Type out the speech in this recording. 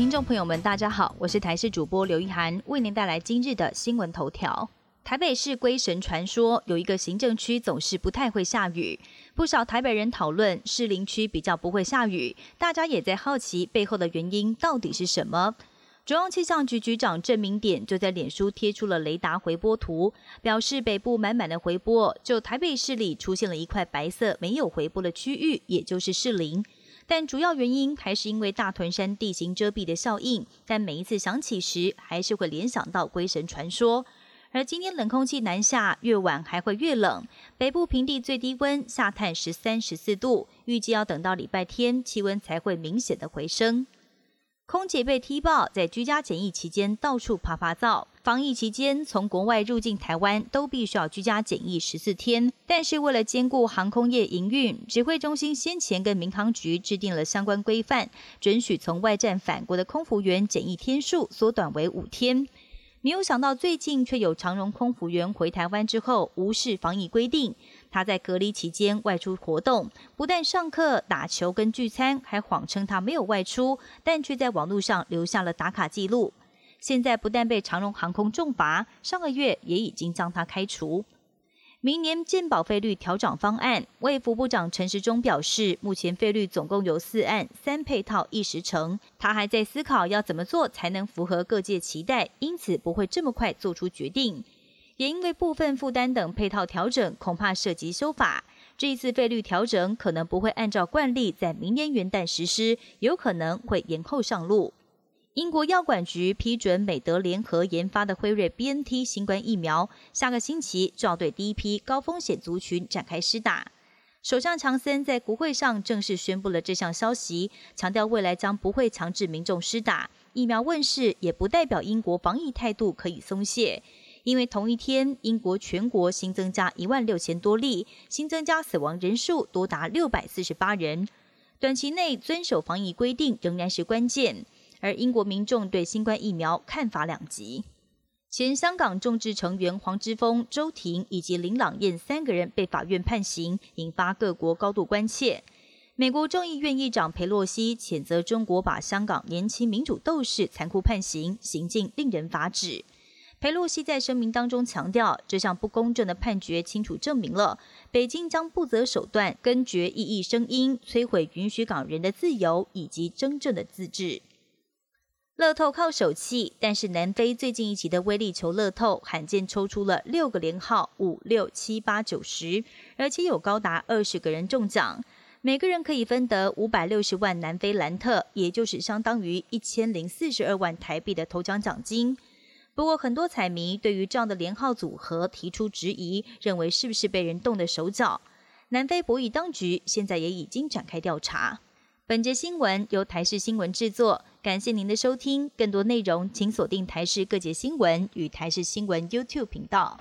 听众朋友们，大家好，我是台视主播刘一涵，为您带来今日的新闻头条。台北市龟神传说有一个行政区总是不太会下雨，不少台北人讨论士林区比较不会下雨，大家也在好奇背后的原因到底是什么。中央气象局局长郑明典就在脸书贴出了雷达回波图，表示北部满满的回波，就台北市里出现了一块白色没有回波的区域，也就是士林。但主要原因还是因为大屯山地形遮蔽的效应，但每一次响起时，还是会联想到龟神传说。而今天冷空气南下，越晚还会越冷，北部平地最低温下探十三、十四度，预计要等到礼拜天，气温才会明显的回升。空姐被踢爆，在居家检疫期间到处爬爬灶。防疫期间，从国外入境台湾都必须要居家检疫十四天。但是为了兼顾航空业营运，指挥中心先前跟民航局制定了相关规范，准许从外站返国的空服员检疫天数缩短为五天。没有想到，最近却有长荣空服员回台湾之后无视防疫规定。他在隔离期间外出活动，不但上课、打球跟聚餐，还谎称他没有外出，但却在网络上留下了打卡记录。现在不但被长荣航空重罚，上个月也已经将他开除。明年健保费率调整方案，卫福部长陈时中表示，目前费率总共有四案，三配套一时成。他还在思考要怎么做才能符合各界期待，因此不会这么快做出决定。也因为部分负担等配套调整，恐怕涉及修法。这一次费率调整可能不会按照惯例在明年元旦实施，有可能会延后上路。英国药管局批准美德联合研发的辉瑞 BNT 新冠疫苗，下个星期就要对第一批高风险族群展开施打。首相强森在国会上正式宣布了这项消息，强调未来将不会强制民众施打疫苗。问世也不代表英国防疫态度可以松懈，因为同一天英国全国新增加一万六千多例，新增加死亡人数多达六百四十八人。短期内遵守防疫规定仍然是关键。而英国民众对新冠疫苗看法两极，前香港众志成员黄之锋、周庭以及林朗彦三个人被法院判刑，引发各国高度关切。美国众议院议长佩洛西谴责中国把香港年轻民主斗士残酷判刑，行径令人发指。佩洛西在声明当中强调，这项不公正的判决清楚证明了北京将不择手段根绝异议声音，摧毁允许港人的自由以及真正的自治。乐透靠手气，但是南非最近一期的威力球乐透罕见抽出了六个连号五六七八九十，而且有高达二十个人中奖，每个人可以分得五百六十万南非兰特，也就是相当于一千零四十二万台币的头奖奖金。不过，很多彩迷对于这样的连号组合提出质疑，认为是不是被人动的手脚？南非博弈当局现在也已经展开调查。本节新闻由台视新闻制作，感谢您的收听。更多内容请锁定台视各界新闻与台视新闻 YouTube 频道。